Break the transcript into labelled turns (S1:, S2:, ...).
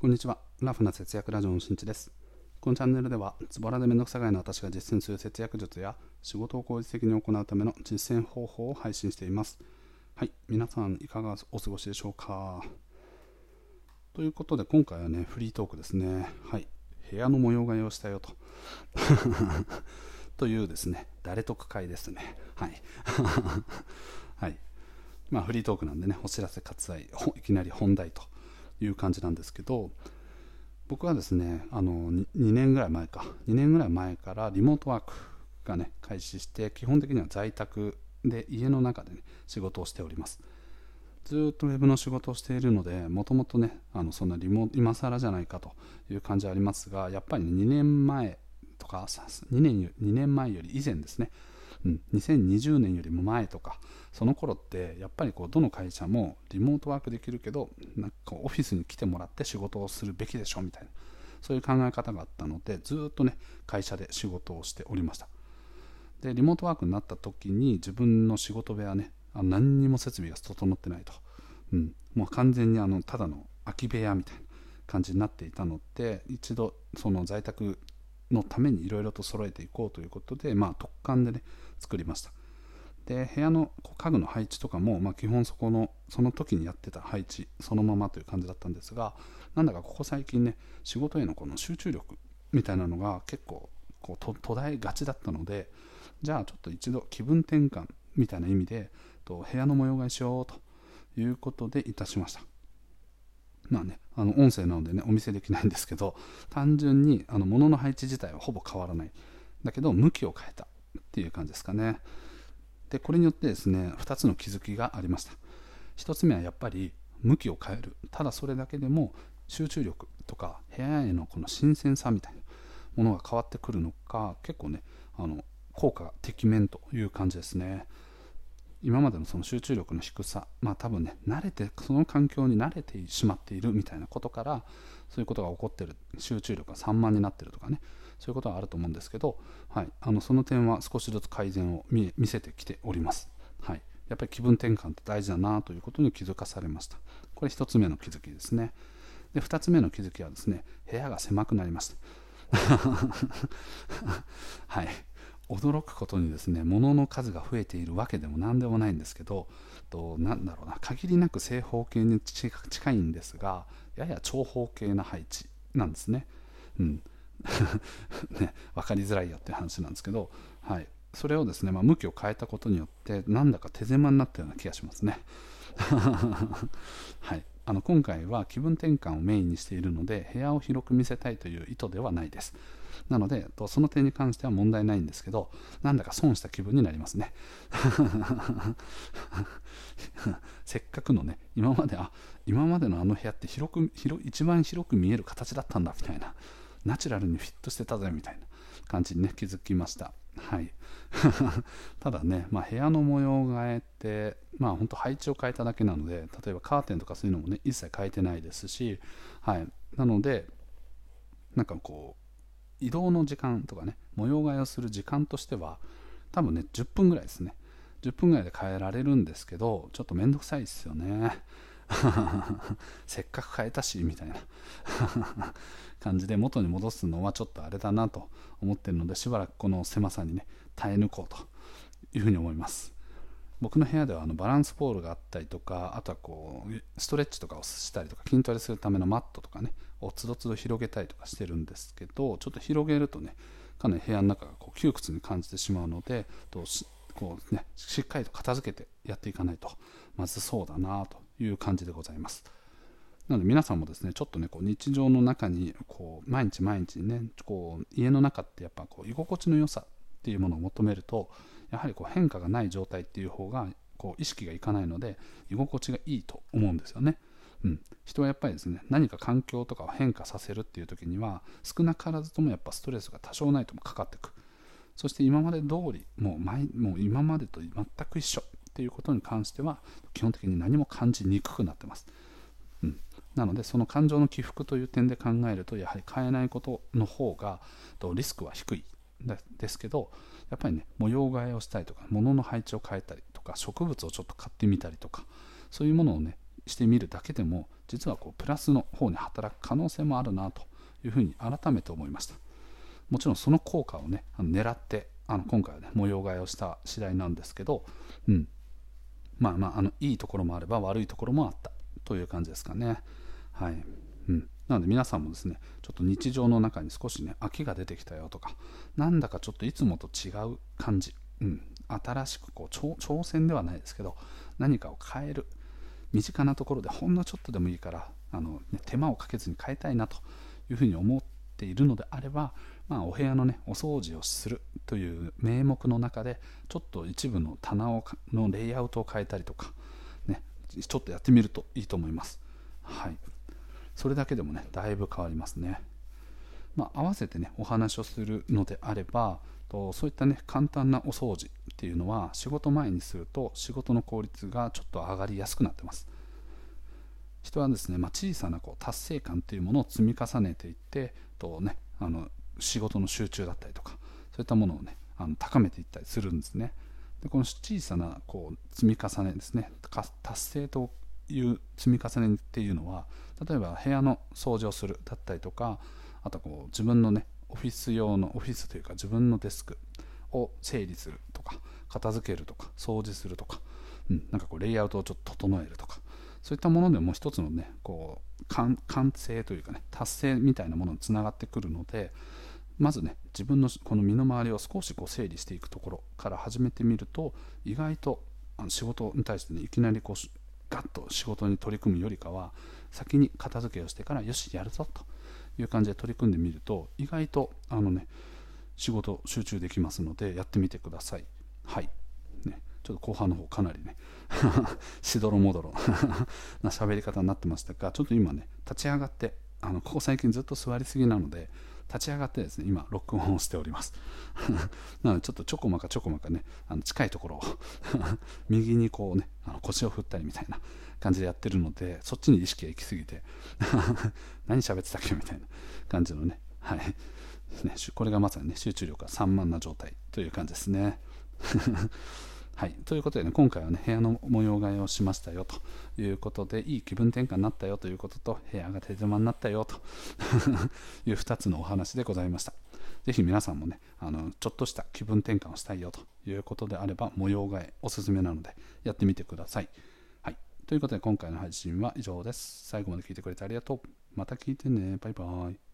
S1: こんにちは。ラフな節約ラジオのしんちです。このチャンネルでは、ズボラでめんどくさがいの私が実践する節約術や仕事を効率的に行うための実践方法を配信しています。はい。皆さん、いかがお過ごしでしょうか？ということで、今回はね、フリートークですね。はい。部屋の模様替えをしたよと。というですね、誰得会ですね。はい。はい。まあ、フリートークなんでね、お知らせ割愛、いきなり本題と。いう感じなんですけど僕はですねあの 2, 年ぐらい前か。2年ぐらい前からリモートワークがね開始して基本的には在宅で家の中で、ね、仕事をしております。ずっとウェブの仕事をしているのでもともとねあのそんなリモート今更じゃないかという感じはありますがやっぱり、2年前とか2年 ,2 年前より以前ですねうん、2020年よりも前とかその頃ってやっぱりこうどの会社もリモートワークできるけどなんかオフィスに来てもらって仕事をするべきでしょみたいなそういう考え方があったのでずっとね会社で仕事をしておりました。でリモートワークになった時に自分の仕事部屋ねあ何にも設備が整ってないと、うん、もう完全にあのただの空き部屋みたいな感じになっていたので一度その在宅のためにいろいろと揃えていこうということで、まあ、特感でね作りました。で部屋の家具の配置とかも、まあ、基本そこのその時にやってた配置そのままという感じだったんですがなんだかここ最近ね仕事へのこの集中力みたいなのが結構こう途絶えがちだったのでじゃあちょっと一度気分転換みたいな意味でと部屋の模様替えしようということでいたしました。まあね、あの音声なのでね、お見せできないんですけど、単純にあの物の配置自体はほぼ変わらない。だけど、向きを変えたっていう感じですかね。で、これによってですね、2つの気づきがありました。1つ目はやっぱり向きを変える。ただそれだけでも集中力とか部屋へのこの新鮮さみたいなものが変わってくるのか、結構ね、あの効果がてきめんという感じですね。今までのその集中力の低さ、まあ多分ね、慣れて、その環境に慣れてしまっているみたいなことから、そういうことが起こってる、集中力が散漫になってるとかね、そういうことはあると思うんですけど、はい、あのその点は少しずつ改善を見せてきております。はい、やっぱり気分転換って大事だなということに気づかされました。これ1つ目の気づきですね。で2つ目の気づきはですね、部屋が狭くなりました。はい。驚くことにですね物の数が増えているわけでも何でもないんですけどとなんだろうな限りなく正方形に近いんですがやや長方形な配置なんですね。うん ね、分かりづらいよっていう話なんですけど、はい、それをですね、まあ、向きを変えたことによってなんだか手狭になったような気がしますね。はい、あの今回は気分転換をメインにしているので部屋を広く見せたいという意図ではないです。なので、その点に関しては問題ないんですけど、なんだか損した気分になりますね。せっかくのね、今まで、あ、今までのあの部屋って広く、広一番広く見える形だったんだ、みたいな。ナチュラルにフィットしてたぜ、みたいな感じにね、気づきました。はい。ただね、まあ、部屋の模様替えって、まあ本当配置を変えただけなので、例えばカーテンとかそういうのもね、一切変えてないですし、はい。なので、なんかこう、移動の時間とかね模様替えをする時間としては多分ね10分ぐらいですね。10分ぐらいで変えられるんですけどちょっとめんどくさいですよね。せっかく変えたしみたいな。感じで元に戻すのはちょっとあれだなと思ってるのでしばらくこの狭さにね耐え抜こうというふうに思います。僕の部屋ではあのバランスポールがあったりとかあとはこうストレッチとかをしたりとか筋トレするためのマットとかねをつどつど広げたりとかしてるんですけどちょっと広げるとねかなり部屋の中がこう窮屈に感じてしまうのでどうしこう、ね、しっかりと片付けてやっていかないとまずそうだなという感じでございます。なので皆さんもですねちょっとねこう日常の中にこう毎日毎日ねこう家の中ってやっぱこう居心地の良さっていうものを求めるとやはりこう変化がない状態っていう方がこう意識がいかないので居心地がいいと思うんですよね。うん、人はやっぱりですね何か環境とかを変化させるっていう時には少なからずともやっぱストレスが多少ないともかかっていく。そして今まで通りもう前もう今までと全く一緒っていうことに関しては基本的に何も感じにくくなってます、うん、なのでその感情の起伏という点で考えるとやはり変えないことの方がリスクは低い。ですけどやっぱりね模様替えをしたりとか物の配置を変えたりとか植物をちょっと買ってみたりとかそういうものをねしてみるだけでも実はこうプラスの方に働く可能性もあるなというふうに改めて思いました。もちろんその効果をねあの狙ってあの今回はね模様替えをした次第なんですけど、うん、まあまああのいいところもあれば悪いところもあったという感じですかね。はい、うん、なので皆さんもですねちょっと日常の中に少しね飽きが出てきたよとかなんだかちょっといつもと違う感じ、うん、新しくこう挑戦ではないですけど何かを変える身近なところでほんのちょっとでもいいからあの、ね、手間をかけずに変えたいなというふうに思っているのであれば、まあ、お部屋の、ね、お掃除をするという名目の中でちょっと一部の棚をのレイアウトを変えたりとか、ね、ちょっとやってみるといいと思います。はい、それだけでもねだいぶ変わりますね。まあ、合わせてねお話をするのであればとそういったね簡単なお掃除っていうのは仕事前にすると仕事の効率がちょっと上がりやすくなってます人はですね、まあ、小さなこう達成感というものを積み重ねていってと、ね、あの仕事の集中だったりとかそういったものをねあの高めていったりするんですねでこの小さなこう積み重ねですね達成という積み重ねっていうのは例えば部屋の掃除をするだったりとかあとこう自分のねオフィス用のオフィスというか自分のデスクを整理するとか片付けるとか掃除するとか、うん、なんかこうレイアウトをちょっと整えるとかそういったものでも一つのねこう完成というかね達成みたいなものにつながってくるのでまずね自分のこの身の回りを少しこう整理していくところから始めてみると意外とあの仕事に対してねいきなりこうガッと仕事に取り組むよりかは先に片付けをしてからよしやるぞという感じで取り組んでみると意外とあのね仕事集中できますのでやってみてください。はい。ねちょっと後半の方かなりね しどろもどろな喋り方になってましたがちょっと今ね立ち上がってあのここ最近ずっと座りすぎなので立ち上がってですね今録音をしております。なのでちょっとちょこまかちょこまかねあの近いところを 右にこうねあの腰を振ったりみたいな感じでやってるのでそっちに意識が行き過ぎて 何喋ってたっけみたいな感じのねはい。ね。これがまさにね集中力が散漫な状態という感じですね。はい、ということでね今回はね部屋の模様替えをしましたよということでいい気分転換になったよということと部屋が手狭になったよと いう2つのお話でございました。ぜひ皆さんもねあのちょっとした気分転換をしたいよということであれば模様替えおすすめなのでやってみてください。はい。ということで今回の配信は以上です。最後まで聞いてくれてありがとう。また聞いてね。バイバイ。